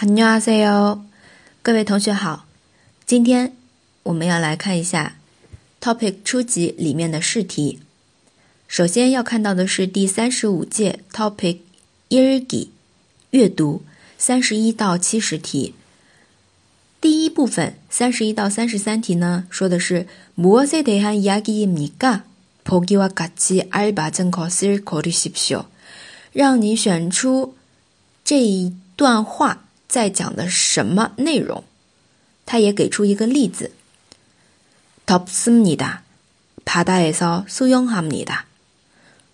안녕하세 요， 各位同学好。今天我们要来看一下 Topic 初级里面的试题。首先要看到的是第三十五届 Topic 1기阅读三十一到七十题。第一部分三十一到三十三题呢，说的是무엇에대한이야기입니 까？ 보기와같이알맞은것을고르십시 오。 让你选出这一段话 在讲的什么内容。他也给出一个例子。덥습니 다， 바다에서수영합니 다。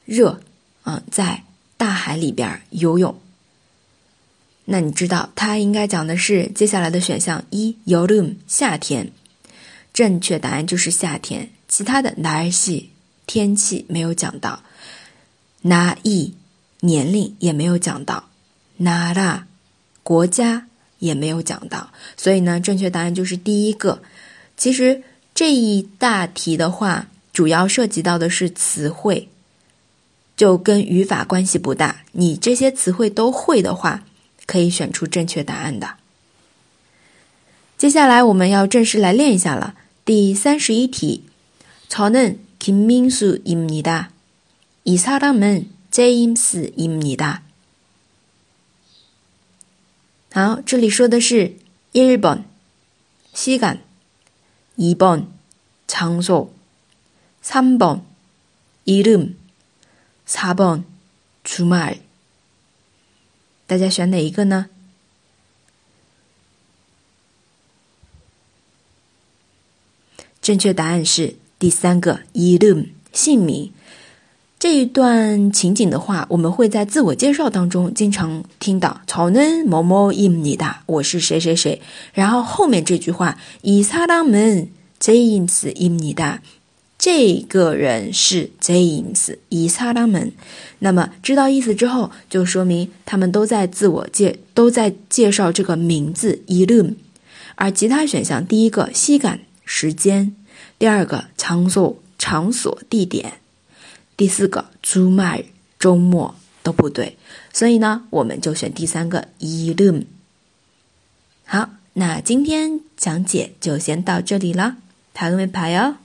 热，嗯，在大海里边游泳。那你知道它应该讲的是接下来的选项一여름夏天，正确答案就是夏天。其他的날씨天气没有讲到，나이年龄也没有讲到，나라 国家也没有讲到。所以呢，正确答案就是第一个。其实这一大题的话，主要涉及到的是词汇，就跟语法关系不大。你这些词汇都会的话。可以选出正确答案的。接下来我们要正式来练一下了。第三十一题，저는김민수입니 다。 이사람은제임스입니 다。 好，这里说的是1번시간2번장소3번이름4번주말大家选哪一个呢？正确答案是第三个，irum 姓名。 这一段情景的话，我们会在自我介绍当中经常听到“曹能某某임你的，我是谁谁谁。然后后面这句话“이사람은제임스입니 다”。这个人是 James 以撒拉门，那么知道意思之后，就说明他们都在自我介都在介绍这个名字 Ilum，而其他选项第一个西感时间，第二个场所场所地点， 第四个周末周末都不对，所以呢，我们就选第三个 Ilum。好，那今天讲解就先到这里了，塔个没牌哦。